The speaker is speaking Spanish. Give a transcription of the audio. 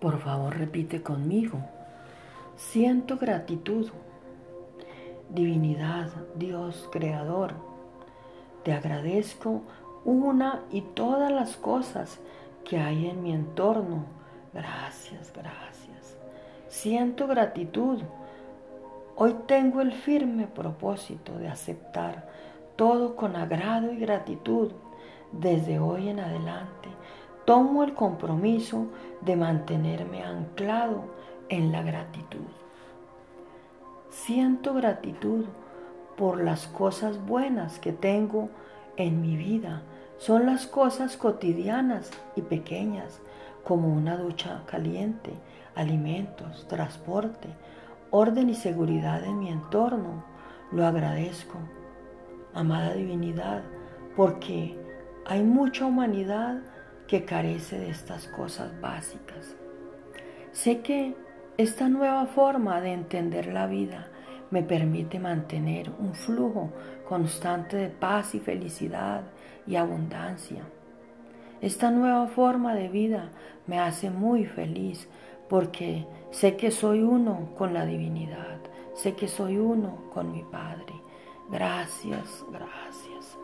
Por favor, repite conmigo. Siento gratitud. Divinidad, Dios, Creador, te agradezco una y todas las cosas que hay en mi entorno. Gracias, gracias. Siento gratitud. Hoy tengo el firme propósito de aceptar todo con agrado y gratitud. Desde hoy en adelante tomo el compromiso de mantenerme anclado en la gratitud. Siento gratitud por las cosas buenas que tengo en mi vida. Son las cosas cotidianas y pequeñas, como una ducha caliente, alimentos, transporte, orden y seguridad en mi entorno. Lo agradezco, amada divinidad, porque hay mucha humanidad que carece de estas cosas básicas. Sé que esta nueva forma de entender la vida me permite mantener un flujo constante de paz y felicidad y abundancia. Esta nueva forma de vida me hace muy feliz porque sé que soy uno con la divinidad, sé que soy uno con mi Padre. Gracias, gracias.